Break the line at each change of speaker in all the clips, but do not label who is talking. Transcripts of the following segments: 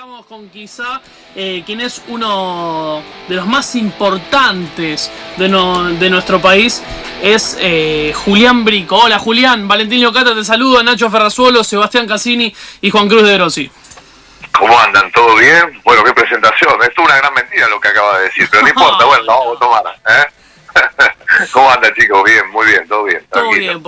Estamos con quizá eh, quien es uno de los más importantes de, no- de nuestro país, es eh, Julián Brico. Hola Julián, Valentín Locata te saludo, Nacho Ferrazuolo, Sebastián Cassini y Juan Cruz de Grossi.
¿Cómo andan? ¿Todo bien? Bueno, qué presentación. Esto es una gran mentira lo que acaba de decir, pero no importa, bueno, vamos a tomar. ¿eh? ¿Cómo andan chicos? Bien, muy bien, todo bien.
Todo
tranquilo.
bien,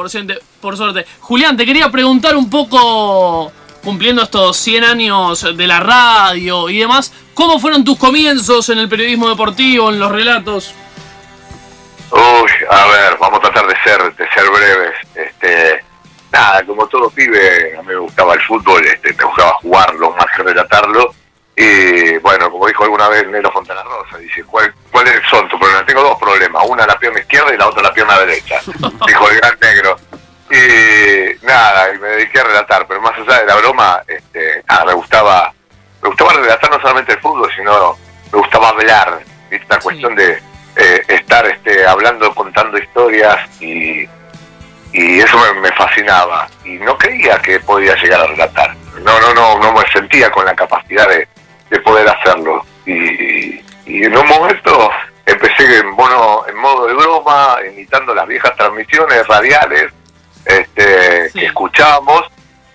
por suerte. Julián, te quería preguntar un poco, cumpliendo estos 100 años de la radio y demás, ¿cómo fueron tus comienzos en el periodismo deportivo, en los relatos?
Uy, a ver, vamos a tratar de ser, de ser breves. Este, nada, como todo pibe, a mí me gustaba el fútbol, este, me gustaba jugarlo más que relatarlo. Y bueno, como dijo alguna vez Nero Fontana Rosa, dice, ¿cuál, ¿cuáles son tus problemas? Tengo dos problemas, una la pierna izquierda y la otra la pierna derecha, dijo el gran negro. Y nada, y me dediqué a relatar, pero más allá de la broma, este, nada, me gustaba, me gustaba relatar no solamente el fútbol, sino me gustaba hablar, ¿viste? Una cuestión de eh, estar este, hablando, contando historias y, y eso me, me fascinaba. Y no creía que podía llegar a relatar. No, no, no, no me sentía con la capacidad de, de poder hacerlo. Y, y en un momento empecé en, mono, en modo de broma, imitando las viejas transmisiones radiales este,
Sí.
que escuchábamos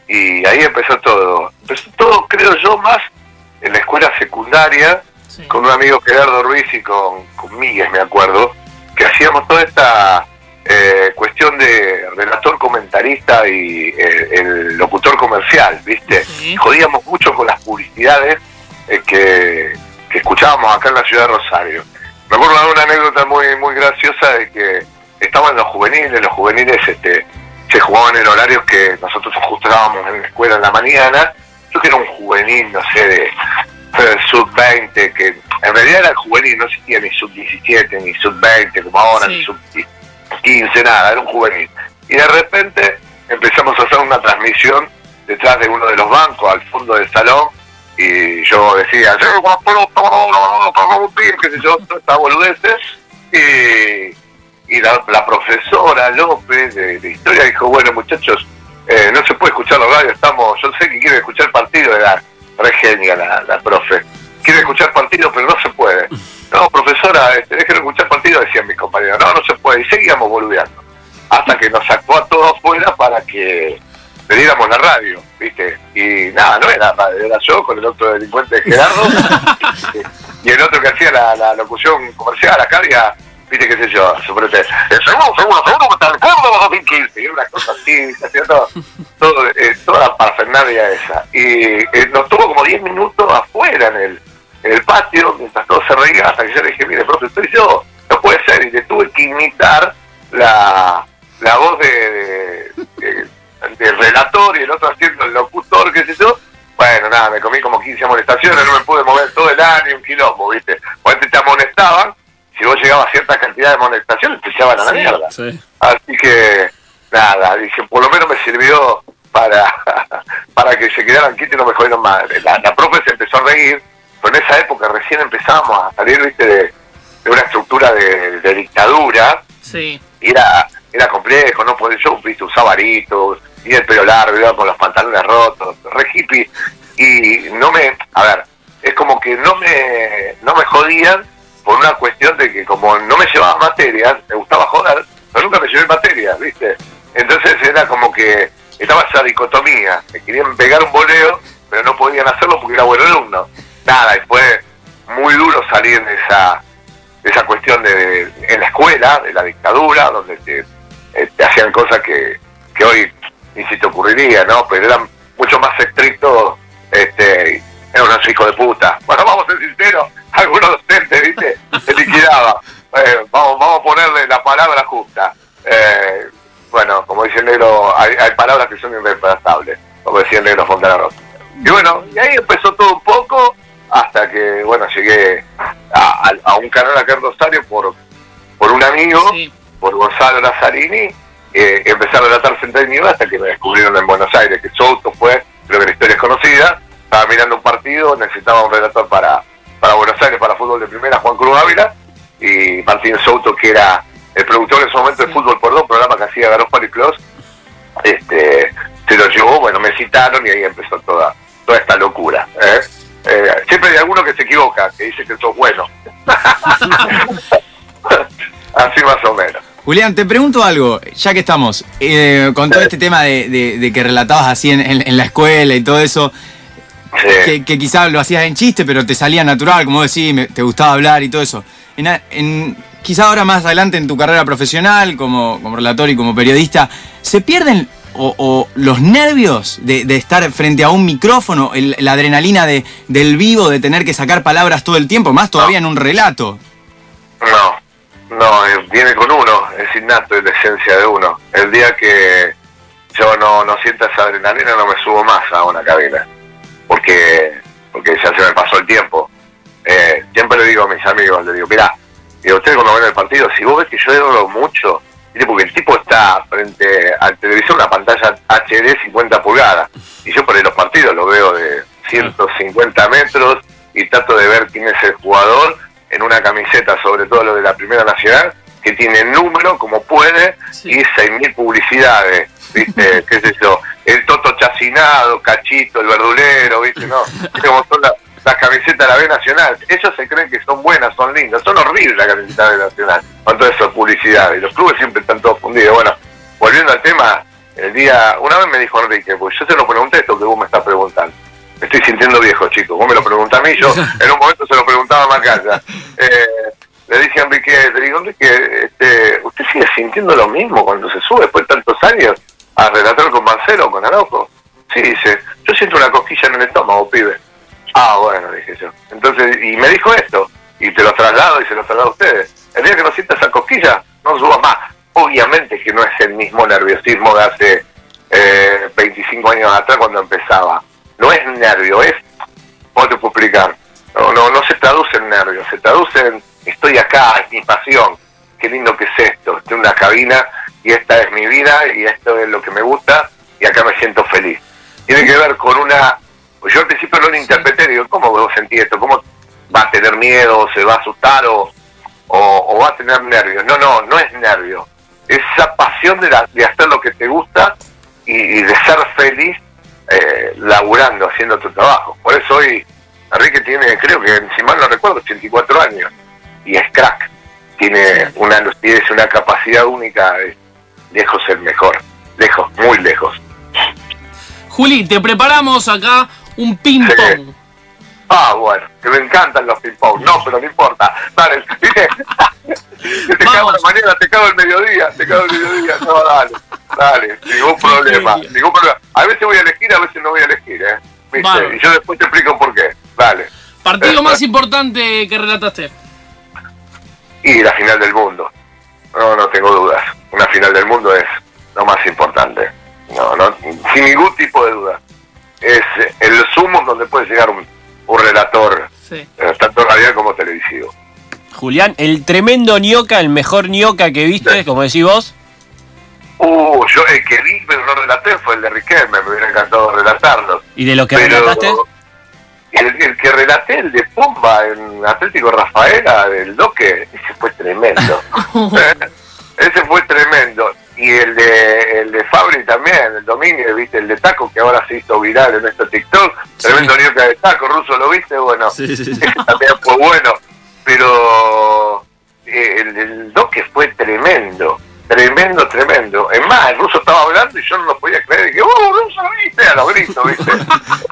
y ahí empezó todo. Empezó todo, creo yo, más en la escuela secundaria
Sí.
con un amigo Gerardo Ruiz y con, con Miguel, me acuerdo, que hacíamos toda esta eh, cuestión de relator comentarista y eh, el locutor comercial, ¿viste?
Sí.
Jodíamos mucho con las publicidades eh, que, que escuchábamos acá en la ciudad de Rosario. Me acuerdo de una anécdota muy muy graciosa de que estaban los juveniles, los juveniles este, se jugaban en horarios que nosotros justo estábamos en la escuela en la mañana. Yo que era un juvenil, no sé, de eh, sub-20, que en realidad era el juvenil, no existía ni sub-17, ni sub-20 como ahora,
Sí.
ni sub-15, nada, era un juvenil. Y de repente empezamos a hacer una transmisión detrás de uno de los bancos, al fondo del salón, y yo decía, qué sé yo, estas boludeces, y, y la, la profesora López de, de historia dijo, bueno muchachos, eh, no se puede escuchar la radio, estamos, yo sé que quieren escuchar partido, era re genia la, la profe, quiere escuchar partido pero no se puede. No, profesora, este, déjenme escuchar partido, decían mis compañeros, no, no se puede, y seguíamos boludeando, hasta que nos sacó a todos afuera para que le diéramos la radio, ¿viste? Y nada, no era radio, era yo con el otro delincuente Gerardo y el otro que hacía la, la locución comercial, acá había, viste qué sé yo, suponete, seguro, seguro, seguro que el Córdoba 2015, y una cosa así, todo, todo, eh, toda la parafernalia esa. Y eh, nos tuvo como 10 minutos afuera en el, en el patio, mientras todos se reían, hasta que yo le dije, mire, profe, estoy yo, no puede ser, y le tuve que imitar la, la voz de, de- de- del relator y el otro haciendo el locutor, qué sé yo. Bueno, nada, me comí como 15 amonestaciones, no me pude mover todo el año, un quilombo, ¿viste? Llegabas a cierta cantidad de amonestaciones, te echaban a la mierda.
Sí.
Así que, nada, dije, por lo menos me sirvió para, para que se quedaran quietos y no me jodieron más. La, la profe se empezó a reír, pero en esa época recién empezábamos a salir, viste, de, de una estructura de, de dictadura,
Sí.
y era, era complejo, no podía, yo, viste, usaba aritos, y el pelo largo, iba con los pantalones rotos, re hippie, y no me, a ver, es como que no me, no me jodían por una cuestión de que como no me llevaba materias, me gustaba joder, pero nunca me llevé materias, viste, entonces era como que estaba esa dicotomía, me querían pegar un boleo, pero no podían hacerlo porque era buen alumno, nada, y fue muy duro salir de esa esa cuestión de en la escuela, de la dictadura, donde te, eh, hacían cosas que, que hoy ni se te ocurriría, ¿no? Pero eran mucho más estrictos, este, eran unos hijos de puta. Bueno, vamos a ser sinceros, algunos docentes, ¿viste? Se liquidaba. Eh, vamos, vamos a ponerle la palabra justa. Eh, bueno, como dice el negro, hay, hay palabras que son irreemplazables, como decía el negro Fontana Rosa. Y bueno, y ahí empezó todo un poco, hasta que, bueno, llegué a, a- a un canal acá en Rosario por, por un amigo,
Sí.
por Gonzalo Lazzarini, eh, empecé a relatar Central News hasta que me descubrieron en Buenos Aires, que Souto fue, creo que la historia es conocida, estaba mirando un partido, necesitaba un relator para, para Buenos Aires, para fútbol de primera, Juan Cruz Ávila, y Martín Souto, que era el productor en ese momento de Fútbol por Dos, programa que hacía Garoppoli Plus, este, se lo llevó, bueno, me citaron y ahí empezó toda, toda esta locura. ¿eh? Eh, siempre hay alguno que se equivoca, que dice que sos bueno. Así más o menos.
Julián, te pregunto algo, ya que estamos, eh, con todo este tema de, que relatabas así en, la escuela y todo eso, que, quizás lo hacías en chiste, pero te salía natural, como decís, te gustaba hablar y todo eso. En, quizá ahora más adelante en tu carrera profesional, como, como relator y como periodista, ¿se pierden o, los nervios de, estar frente a un micrófono, la adrenalina de, del vivo, de tener que sacar palabras todo el tiempo, más todavía en un relato?
No, no, eh, viene con uno, es innato, es la esencia de uno. El día que yo no, no sienta esa adrenalina no me subo más a una cabina, porque porque ya se me pasó el tiempo. Eh, siempre le digo a mis amigos, le digo, mirá, y ustedes cuando ven el partido, si vos ves que yo he mucho, porque el tipo está frente al televisor, una pantalla HD 50 pulgadas, y yo por ahí los partidos lo veo de 150 metros y trato de ver quién es el jugador en una camiseta, sobre todo lo de la Primera Nacional, que tiene número como puede y 6.000 publicidades, ¿viste? ¿Qué sé yo? El Toto Chacinado, Cachito, el Verdulero, ¿viste? No, como son las camisetas de la B Nacional. Ellos se creen que son buenas, son lindas. Son horribles las camisetas de B Nacional, con toda esa publicidad. Y los clubes siempre están todos fundidos. Bueno, volviendo al tema, el día, una vez me dijo Enrique, pues yo se lo pregunté esto que vos me estás preguntando me estoy sintiendo viejo, chico. Vos me lo preguntás a mí, yo en un momento se lo preguntaba a Macaya. Eh, le dije a Enrique, le digo, Enrique, este, ¿usted sigue sintiendo lo mismo cuando se sube después de tantos años a relatar con Marcelo, con Araujo? Sí, dice, yo siento una cosquilla en el estómago, pibe. Ah, bueno, dije yo. Entonces, y me dijo esto, y te lo traslado y se lo traslado a ustedes. El día que no sienta esa cosquilla, no suba más. Obviamente que no es el mismo nerviosismo de hace eh, 25 años atrás cuando empezaba no es nervio, es, ¿cómo te puedo explicar? No, no, no se traduce en nervio, se traduce en estoy acá, es mi pasión, qué lindo que es esto, estoy en una cabina y esta es mi vida y esto es lo que me gusta y acá me siento feliz. Tiene que ver con una, yo al principio no lo interpreté, digo, ¿cómo vos sentís esto? ¿Cómo va a tener miedo, se va a asustar o, o, va a tener nervios? No, no, no es nervio, esa pasión de, de hacer lo que te gusta y de ser feliz eh, laburando, haciendo tu trabajo. Por eso hoy Enrique tiene, creo que, si mal no recuerdo, 84 años y es crack. Tiene una lucidez, una capacidad única, de lejos el mejor, lejos, muy lejos.
Juli, te preparamos acá un ping-pong.
Ah, bueno, que me encantan los ping-pong. No, pero no importa. Dale, te cago la mañana, te cago el mediodía, te cago el mediodía. No, dale, dale, ningún problema, ningún problema. A veces voy a elegir, a veces no voy a elegir, ¿eh? ¿Viste? Y yo después te explico por qué. Dale.
¿Partido más importante que relataste?
Y la final del mundo. No, no tengo dudas. Una final del mundo es lo más importante. No, no, sin ningún tipo de duda. Es el sumo donde puede llegar un, un relator, sí. Eh, tanto radial como televisivo.
Julián, el tremendo ñoca, el mejor ñoca que viste, como decís vos.
Uh, yo el que vi pero no relaté fue el de Riquelme, me hubiera encantado relatarlo.
¿Y de lo que relataste?
El, que relaté, el de Pumba en Atlético Rafaela, del Doque, ese fue tremendo. ese fue tremendo. Y el de, el de Fabri también, el dominio, viste, el de Taco, que ahora se hizo viral en este TikTok. Tremendo Nioca de Taco, ruso, ¿lo viste? Bueno, también fue bueno. Pero eh, el, el Doque fue tremendo Tremendo, tremendo. Es más, el ruso estaba hablando y yo no lo podía creer. Y que, ¡oh, ruso, viste! A los gritos, ¿viste?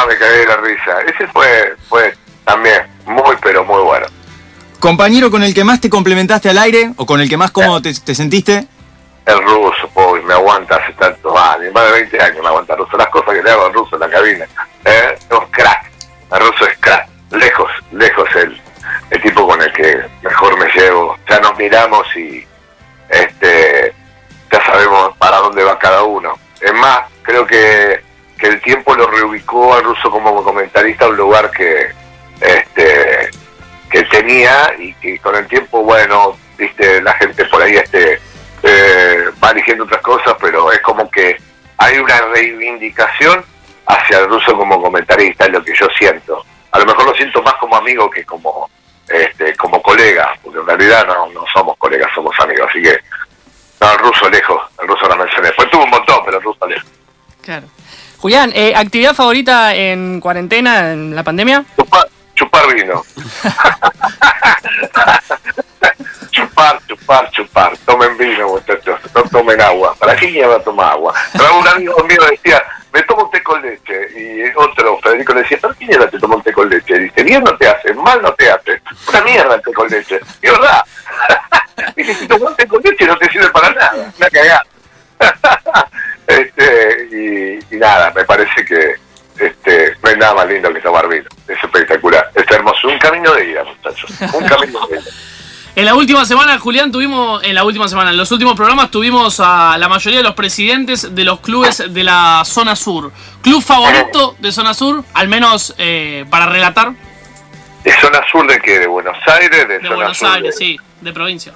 no, me cagué de la risa. Ese fue, fue también muy, pero muy bueno.
¿Compañero con el que más te complementaste al aire o con el que más cómodo te, sentiste?
El ruso, pobre, me aguanta hace tantos años, más de 20 años me aguanta el ruso. Las cosas que le hago al ruso en la cabina. ¿eh? Es crack. El ruso es crack. Lejos, lejos el, el tipo con el que mejor me llevo. Ya nos miramos y este, ya sabemos para dónde va cada uno. Es más, creo que, que el tiempo lo reubicó al ruso como comentarista a un lugar que, este, que tenía y que con el tiempo, bueno, viste, la gente por ahí este, eh, va eligiendo otras cosas, pero es como que hay una reivindicación hacia el ruso como comentarista, es lo que yo siento. A lo mejor lo siento más como amigo que como este, como colega, porque en realidad no, no somos colegas, somos amigos, así que no, el ruso lejos, el ruso la mencioné. Pues tuvo un montón, pero el ruso lejos.
Claro. Julián, eh, ¿actividad favorita en cuarentena, en la pandemia?
Chupar, chupar vino. chupar, chupar chupar. Tomen vino, muchachos, no tomen agua. ¿Para qué lleva tomar agua? Pero un amigo mío decía, me tomo un té con leche. Y otro, Federico, le decía, ¿para qué mierda te tomo un té con leche? Y dice, bien no te hace, mal no te hace. Una mierda el té con leche. Y verdad. dice, si tomas un té con leche no te sirve para nada. Una cagada. este, y, y nada, me parece que este, no hay nada más lindo que tomar vino. Es espectacular. Es hermoso. Un camino de ida, muchachos. Un camino de ida.
En la última semana, Julián, tuvimos, en la última semana, en los últimos programas tuvimos a la mayoría de los presidentes de los clubes de la zona sur. ¿Club favorito de zona sur? Al menos eh, para relatar.
¿De zona sur de qué? ¿De Buenos Aires?
De, Buenos Aires, sí, de provincia.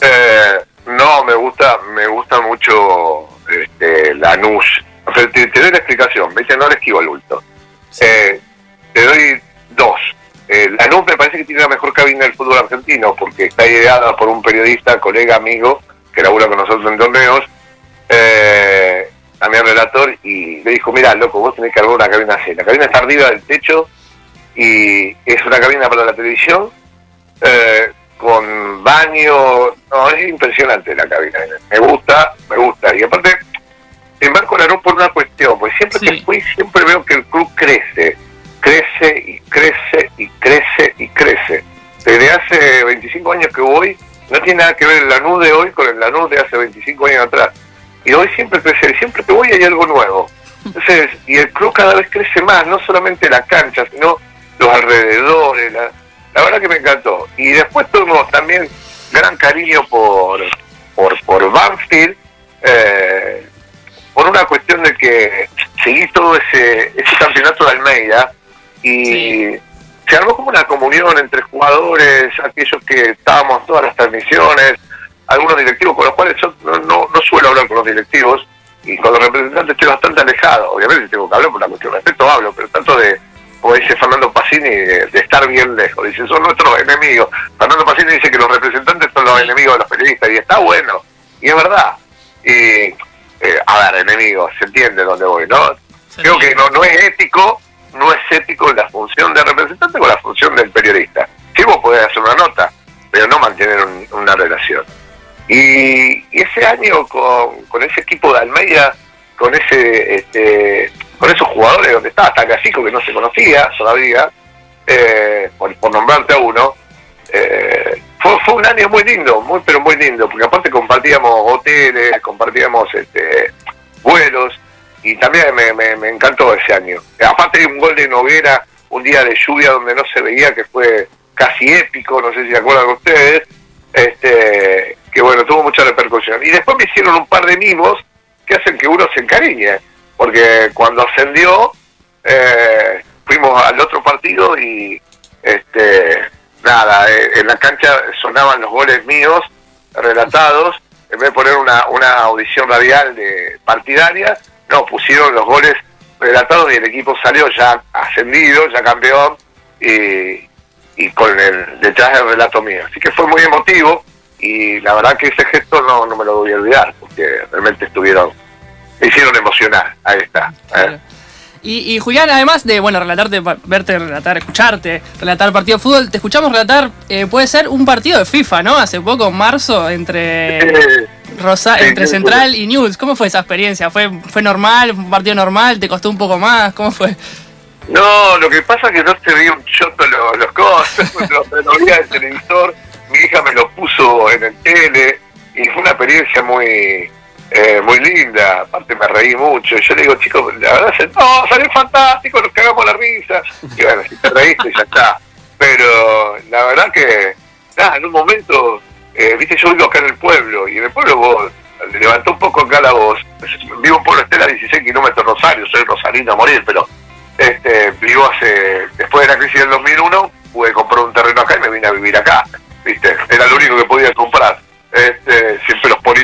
Eh, no, me gusta, me gusta mucho este, Lanús. O sea, te, doy la explicación, ¿viste? No le esquivo el bulto. Eh, te doy dos. Eh, Lanús me parece que tiene la mejor cabina del fútbol argentino porque está ideada por un periodista, colega, amigo, que labura con nosotros en torneos, eh, también relator, y le dijo, mira, loco, vos tenés que armar una cabina así. La cabina está arriba del techo y es una cabina para la televisión, eh, con baño, no, es impresionante la cabina. Me gusta, me gusta. Y aparte, embarco Lanús por una cuestión, pues siempre que fui, siempre veo que el club crece crece y crece y crece y crece. Desde hace 25 años que voy, no tiene nada que ver el Lanús de hoy con el Lanús de hace 25 años atrás. Y hoy siempre crece, y siempre que voy hay algo nuevo. Entonces, y el club cada vez crece más, no solamente la cancha, sino los alrededores. La, la verdad que me encantó. Y después tuvimos también gran cariño por, por, por Banfield, eh, por una cuestión de que seguí todo ese, ese campeonato de Almeida, y se armó como una comunión entre jugadores, aquellos que estábamos todas las transmisiones, algunos directivos con los cuales yo no, no, suelo hablar con los directivos y con los representantes estoy bastante alejado. Obviamente tengo que hablar por la cuestión de respeto, hablo, pero tanto de, como dice Fernando Pacini, de, estar bien lejos. Dice, son nuestros enemigos. Fernando Pacini dice que los representantes son los enemigos de los periodistas y está bueno, y es verdad. Y, eh, a ver, enemigos, se entiende dónde voy, ¿no? Creo que no, no es ético no es ético la función de representante con la función del periodista. Sí, vos podés hacer una nota, pero no mantener una relación. Y, ese año con, ese equipo de Almeida, con ese este, con esos jugadores donde estaba hasta Casico que no se conocía todavía, eh, por, nombrarte a uno, eh, fue, fue un año muy lindo, muy pero muy lindo, porque aparte compartíamos hoteles, compartíamos este, vuelos, y también me, me, encantó ese año. Aparte de un gol de Noguera, un día de lluvia donde no se veía, que fue casi épico, no sé si se acuerdan ustedes, este, que bueno, tuvo mucha repercusión. Y después me hicieron un par de mimos que hacen que uno se encariñe, porque cuando ascendió, eh, fuimos al otro partido y este nada, eh, en la cancha sonaban los goles míos relatados, en vez de poner una, una audición radial de partidaria, no, pusieron los goles relatados y el equipo salió ya ascendido, ya campeón, y, y con el detrás del relato mío. Así que fue muy emotivo y la verdad que ese gesto no, no me lo voy a olvidar, porque realmente estuvieron, me hicieron emocionar, ahí está. ¿eh?
Y, Julián, además de bueno retarte, verte relatar, escucharte, relatar partido de fútbol, te escuchamos relatar, eh, puede ser un partido de FIFA, ¿no? Hace poco, en marzo, entre Rosa, entre Central y News. ¿Cómo fue esa experiencia? ¿Fue, ¿Fue normal? ¿Un partido normal? ¿Te costó un poco más? ¿Cómo fue?
No, lo que pasa es que no se veía un choto los, los cosas, lo veía el televisor, mi hija me lo puso en el tele y fue una experiencia muy eh, muy linda, aparte me reí mucho. Yo le digo, chicos, la verdad, no, salió fantástico, nos cagamos la risa. Y bueno, si te reíste, ya está. Pero la verdad que, nada, en un momento, eh, viste, yo vivo acá en el pueblo, y en el pueblo vos levantó un poco acá la voz. Vivo en Pueblo Estela, 16 kilómetros Rosario, soy rosarino a morir, pero este vivo hace, después de la crisis del 2001, pude comprar un terreno acá y me vine a vivir acá. ¿Viste? Era lo único que podía comprar este, los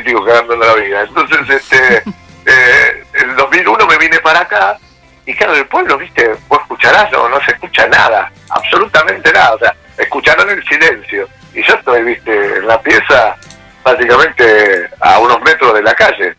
políticos cagando en la vida. Entonces, este, eh, en 2001 me vine para acá y claro, el pueblo, viste, vos escucharás, no, no se escucha nada, absolutamente nada, o sea, escucharán el silencio. Y yo estoy, viste, en la pieza prácticamente a unos metros de la calle.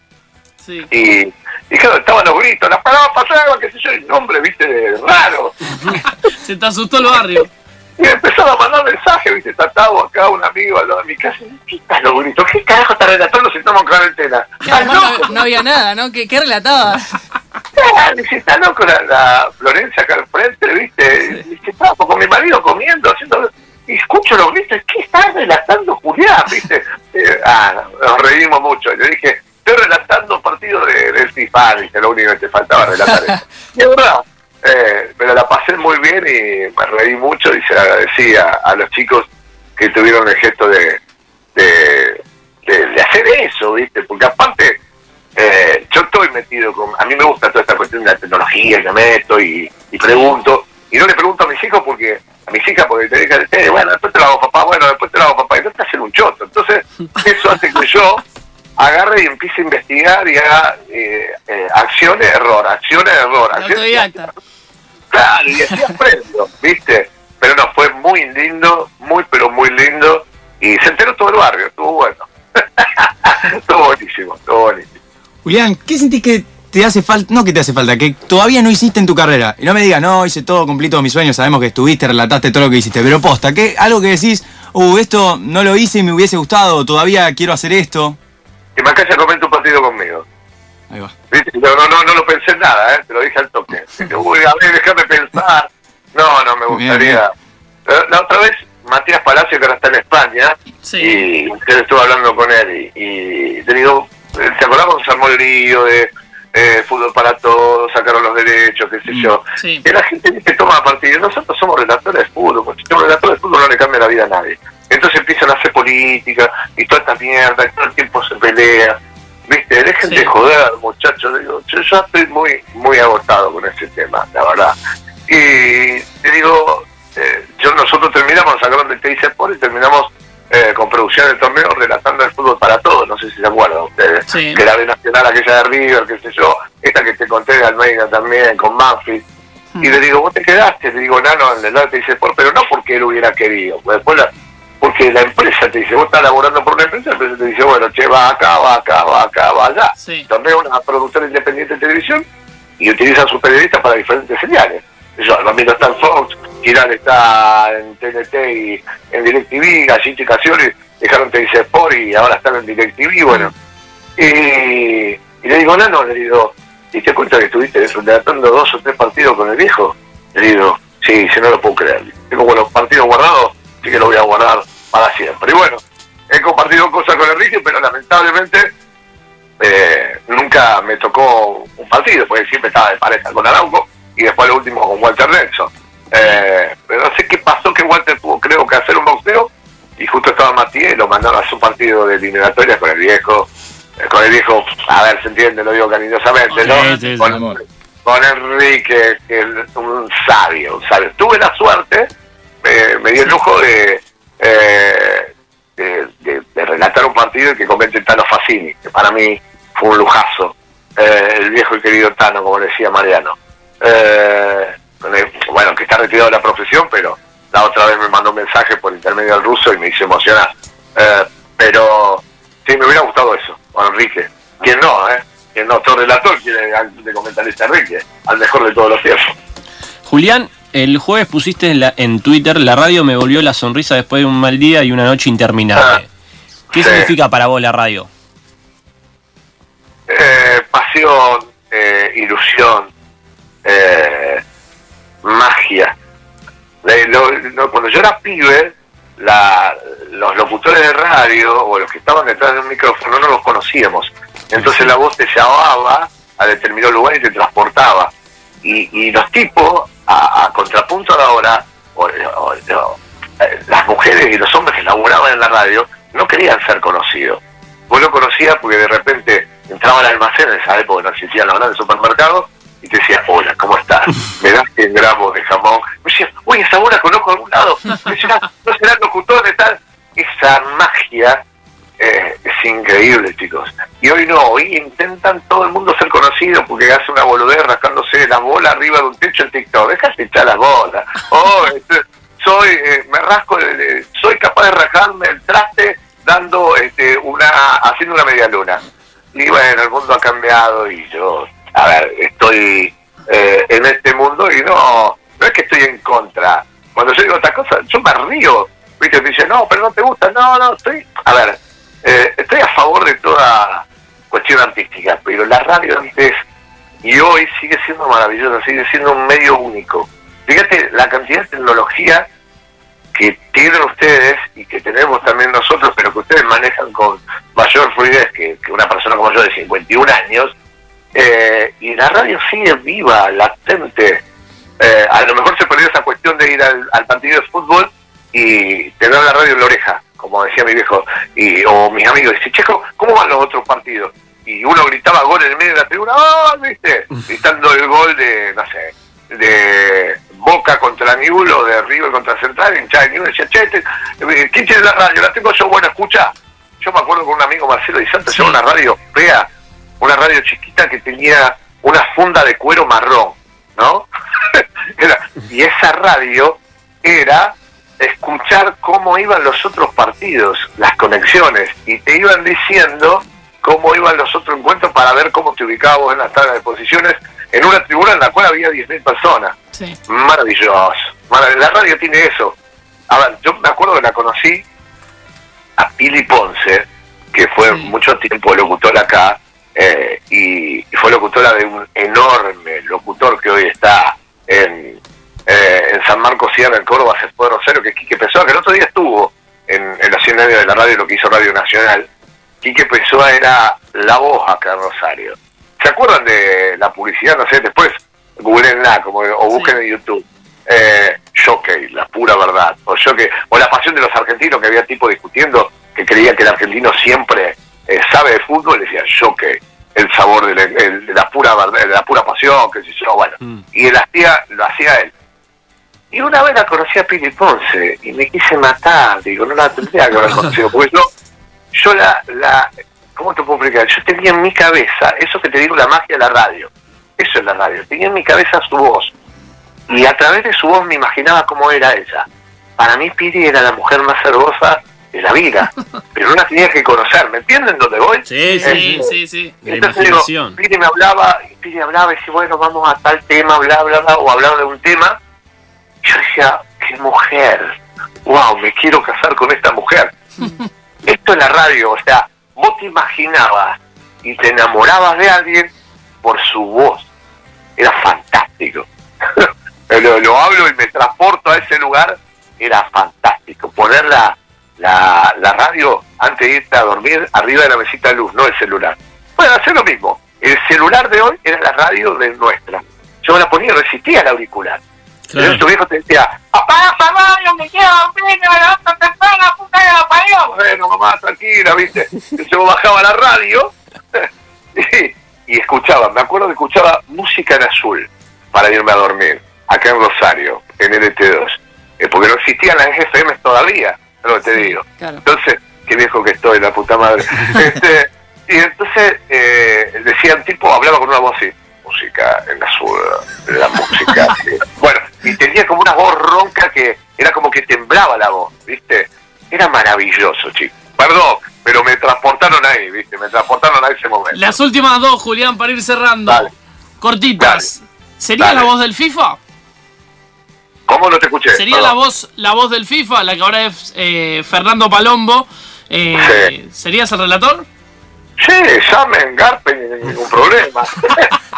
Y, y claro, estaban los gritos, las palabras pasaban, qué sé yo, el nombre, viste, raro.
se te asustó el barrio.
Y me empezaron a mandar mensajes, viste, tratado acá un amigo al lado de mi casa. ¿Qué estás, lo grito? ¿Qué carajo está relatando si estamos en cuarentena?
no, no, había nada, ¿no? ¿Qué, qué relatabas?
Dice, está loco la, la, Florencia acá al frente, ¿viste? Dice, estaba con mi marido comiendo, haciendo... Y escucho los gritos, ¿qué estás relatando, Julián? ¿Viste? Eh, ah, nos reímos mucho. Yo dije, estoy relatando partido de, del FIFA, dice, lo único que te faltaba relatar eso. Y es verdad, y me reí mucho y se agradecí a, los chicos que tuvieron el gesto de, de, de, hacer eso, ¿viste? Porque aparte, eh, yo estoy metido con. A mí me gusta toda esta cuestión de la tecnología, que meto y, y pregunto. Y no le pregunto a mis hijos porque. A mis hijas porque te dicen, eh, bueno, después te lo hago papá, bueno, después te lo hago papá. Y no te hacen un choto. Entonces, eso hace que yo agarre y empiece a investigar y haga eh, eh, acciones, error, acciones, error. Acciones, claro, y ¿viste? Pero no, fue muy lindo, muy, pero muy lindo. Y se enteró todo el barrio, estuvo bueno. estuvo buenísimo, estuvo buenísimo.
Julián, ¿qué sentís que te hace falta, no que te hace falta, que todavía no hiciste en tu carrera? Y no me digas, no, hice todo, cumplí todos mis sueños, sabemos que estuviste, relataste todo lo que hiciste, pero posta, ¿qué, algo que decís, uh, esto no lo hice y me hubiese gustado, todavía quiero hacer esto.
Que Macaya comente un partido conmigo.
Ahí va.
No, no, no, no lo pensé en nada, ¿eh? te lo dije al toque. Uy, a ver, déjame pensar. No, no me gustaría. La otra vez, Matías Palacio, que ahora está en España,
Sí.
y usted estuvo hablando con él, y, y te digo, ¿te acordás cuando se armó el lío de eh, fútbol para todos, sacaron los derechos, qué sé yo?
Sí.
Que la gente dice toma partido, nosotros somos relatores de fútbol, porque si somos relatores de fútbol no le cambia la vida a nadie. Entonces empiezan a hacer política, y toda esta mierda, y todo el tiempo se pelea. Viste, dejen
Sí.
de joder, muchachos. Digo, yo ya estoy muy, muy agotado con ese tema, la verdad. Y te digo, eh, yo nosotros terminamos, sacaron del TIC Sport y terminamos eh, con producción del torneo relatando el fútbol para todos. No sé si se acuerdan ustedes.
Sí.
Que la Nacional, aquella de River, qué sé yo, esta que te conté de Almeida también, con Manfield. Y le digo, vos te quedaste, le digo, Nano, en el lado te dice, por, pero no porque él hubiera querido, pues después la- porque la empresa te dice, vos estás laborando por una empresa, la empresa te dice, bueno, che, va acá, va acá, va acá, va allá.
Sí.
Torneo una productora independiente de televisión y utilizan sus periodistas para diferentes señales. Yo, Ramiro está en Fox, Giral está en TNT y en DirecTV, Gallito y Casioli dejaron dice Sport y ahora están en DirecTV, bueno. Y, y le digo, Nano, le digo, ¿y te cuenta que estuviste relatando dos o tres partidos con el viejo? Le digo, sí, si no lo puedo creer. Tengo los partidos guardados, sí que lo voy a guardar para siempre. Y bueno, he compartido cosas con Enrique, pero lamentablemente eh, nunca me tocó un partido, porque siempre estaba de pareja con Arauco y después lo último con Walter Nelson. Eh, pero no sé qué pasó que Walter tuvo, creo que hacer un boxeo y justo estaba Matías y lo mandaron a su partido de eliminatorias con el viejo, eh, con el viejo, a ver, se entiende, lo digo cariñosamente, ¿no?
Sí, sí,
con,
amor.
con Enrique, que es un sabio, un sabio. Tuve la suerte, me dio el lujo de, eh, de, relatar un partido y que comente Tano Facini, que para mí fue un lujazo. Eh, el viejo y querido Tano, como decía Mariano. Eh, bueno, que está retirado de la profesión, pero la otra vez me mandó un mensaje por intermedio del ruso y me hizo emocionar. Eh, pero sí, me hubiera gustado eso, con Enrique. ¿Quién no, eh? ¿Quién no? Todo relator quiere de comentarista Enrique, al mejor de todos los tiempos.
Julián, el jueves pusiste en, la- en Twitter, la radio me volvió la sonrisa después de un mal día y una noche interminable. ¿Qué
sí.
significa para vos la radio?
Eh, pasión, eh, ilusión, eh, magia. Lo- lo- cuando yo era pibe, la- los locutores de radio o los que estaban detrás de un micrófono no los conocíamos. Entonces la voz te llamaba a determinado lugar y te transportaba. Y, y los tipos, a, a contrapunto de ahora, las mujeres y los hombres que laburaban en la radio no querían ser conocidos. Vos lo conocías porque de repente entraba al almacén en esa época, no existían los grandes supermercados, y te decía, hola, ¿cómo estás? Me das 100 gramos de jamón. Me decía, oye, esa bola conozco de algún lado. Me decía, no será locutor de tal. Esa magia eh, increíble, chicos. Y hoy no, hoy intentan todo el mundo ser conocido porque hace una boludez rascándose la bola arriba de un techo en TikTok. Déjate echar las bolas. Oh, este, soy, eh, me rasco, de- soy capaz de rascarme el traste dando este, una, haciendo una media luna. Y bueno, el mundo ha cambiado y yo, a ver, estoy eh, en este mundo y no, no es que estoy en contra, cuando yo digo otra cosa, yo me río. ¿Viste? Dice, no, pero no te gusta. No, no, estoy. A ver, eh, estoy a favor de toda cuestión artística, pero la radio antes y hoy sigue siendo maravillosa, sigue siendo un medio único. Fíjate la cantidad de tecnología que tienen ustedes y que tenemos también nosotros, pero que ustedes manejan con mayor fluidez que, una persona como yo de 51 años, eh, y la radio sigue viva, latente. Eh, a lo mejor se perdió esa cuestión de ir al, partido de fútbol y tener la radio en la oreja, como decía mi viejo, y, o mis amigos, dice, Checo, ¿cómo van los otros partidos? Y uno gritaba gol en el medio de la tribuna, ¡oh! ¿viste? Gritando el gol de, no sé, de Boca contra Newell o de River contra Central, en Chile, decía, che, eh, ¿quién tiene la radio? La tengo yo, bueno, escucha. Yo me acuerdo con un amigo Marcelo Di Santos, una radio fea, una radio chiquita que tenía una funda de cuero marrón, ¿no? y esa radio era escuchar cómo iban los otros partidos, las conexiones, y te iban diciendo cómo iban los otros encuentros para ver cómo te ubicabas en la tabla de posiciones en una tribuna en la cual había 10.000 personas. Maravilloso. La radio tiene eso. A ver, yo me acuerdo que la conocí a Pili Ponce, que fue mucho tiempo locutor acá, eh, y, fue locutora de un enorme locutor que hoy está en, eh, en San Marcos Sierra, en Córdoba, se fue Rosario, que Quique Pessoa, que el otro día estuvo en, en los 100 años de la radio, lo que hizo Radio Nacional. Quique Pessoa era la voz acá en Rosario. ¿Se acuerdan de la publicidad? No sé, después googleenla como, o busquen en YouTube. Eh, la pura verdad. O, o la pasión de los argentinos, que había tipo discutiendo que creía que el argentino siempre eh, sabe de fútbol, decía Jockey, el sabor de la, pura verdad, de la pura pasión, que sé yo, bueno. Mm. Y él hacía, lo hacía él. Y una vez la conocí a Pili Ponce y me quise matar, digo, no la tendría que haber conocido, porque yo, yo la, la, ¿cómo te puedo explicar? Yo tenía en mi cabeza, eso que te digo, la magia de la radio. Eso es la radio. Tenía en mi cabeza su voz. Y a través de su voz me imaginaba cómo era ella. Para mí Piri era la mujer más hermosa de la vida. Pero no la tenía que conocer. ¿Me entienden dónde voy?
Sí, sí, sí, sí.
Entonces digo, Piri me hablaba, Piri hablaba y decía, bueno, vamos a tal tema, bla, bla, bla, o hablaba de un tema. Decía, qué mujer. Wow, me quiero casar con esta mujer. Esto es la radio, o sea, vos te imaginabas y te enamorabas de alguien por su voz. Era fantástico. lo, hablo y me transporto a ese lugar. Era fantástico. Poner la, la, radio antes de irte a dormir arriba de la mesita de luz, no el celular. Bueno, hacer lo mismo. El celular de hoy era la radio de nuestra. Yo me la ponía y resistía al auricular. Claro. tu viejo te decía, apaga esa radio, me quiero dormir, me la puta la parió. Bueno, mamá, tranquila, viste. Se bajaba la radio y, escuchaba, me acuerdo que escuchaba música en azul para irme a dormir, acá en Rosario, en LT2. Eh, porque no existían las GFM todavía, es lo que te digo. Entonces, qué viejo que estoy, la puta madre. este, y entonces eh, decían, tipo, hablaba con una voz así música en azul, la música. bueno, y tenía como una voz ronca que era como que temblaba la voz, ¿viste? Era maravilloso, chicos. Perdón, pero me transportaron ahí, ¿viste? Me transportaron a ese momento.
Las últimas dos, Julián, para ir cerrando. Cortitas. ¿Sería la voz del FIFA?
¿Cómo no te escuché?
¿Sería la voz, la voz del FIFA, la que ahora es eh, Fernando Palombo? Eh, ¿Serías el relator?
Sí, llamen, garpen, ningún problema.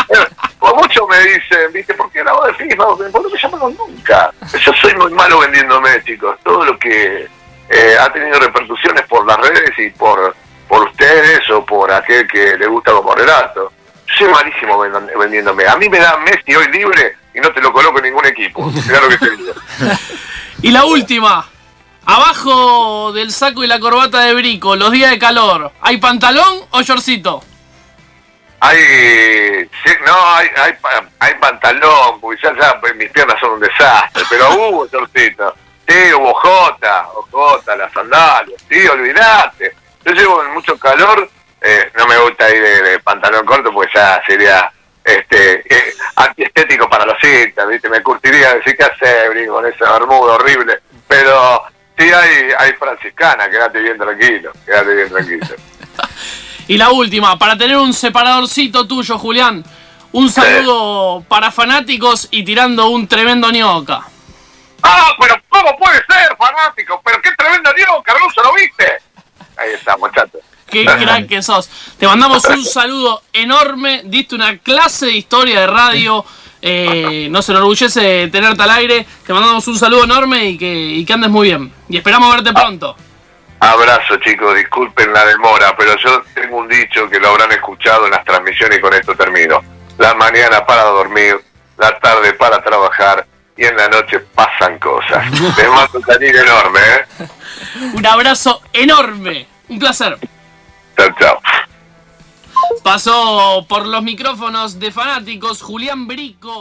Por mucho me dicen, ¿viste? ¿Por qué la voz de FIFA? ¿Por qué me llaman nunca? Yo soy muy malo vendiéndome, chicos. Todo lo que eh, ha tenido repercusiones por las redes y por, por ustedes o por aquel que le gusta como relato. Yo soy malísimo vendiéndome. A mí me da Messi hoy libre y no te lo coloco en ningún equipo. Mirá lo que te
y la última. Abajo del saco y la corbata de Brico, los días de calor, ¿hay pantalón o shortcito?
Hay, no, hay, hay, hay pantalón, porque ya, ya pues, mis piernas son un desastre, pero hubo shortcito. Sí, hubo jota, jota, las sandalias, sí, olvidate. Yo llevo mucho calor, eh, no me gusta ir de, pantalón corto porque ya sería este eh, antiestético para los cintas, ¿viste? Me curtiría decir qué hace, con ese bermudo horrible, pero Sí, hay, hay franciscana, quédate bien tranquilo, quédate bien tranquilo.
y la última, para tener un separadorcito tuyo, Julián, un saludo para fanáticos y tirando un tremendo ñoca.
¡Ah, pero cómo puede ser, fanático! ¡Pero qué tremendo Diego Carluso, lo viste! Ahí está, muchachos.
Qué crack que sos. Te mandamos un saludo enorme. Diste una clase de historia de radio. Eh, nos enorgullece tenerte al aire. Te mandamos un saludo enorme y que, y que andes muy bien. Y esperamos verte pronto.
Abrazo, chicos. Disculpen la demora, pero yo tengo un dicho que lo habrán escuchado en las transmisiones y con esto termino. La mañana para dormir, la tarde para trabajar y en la noche pasan cosas. Les mando un cariño enorme, ¿eh?
Un abrazo enorme. Un placer.
Chao, chao.
Pasó por los micrófonos de fanáticos Julián Brico.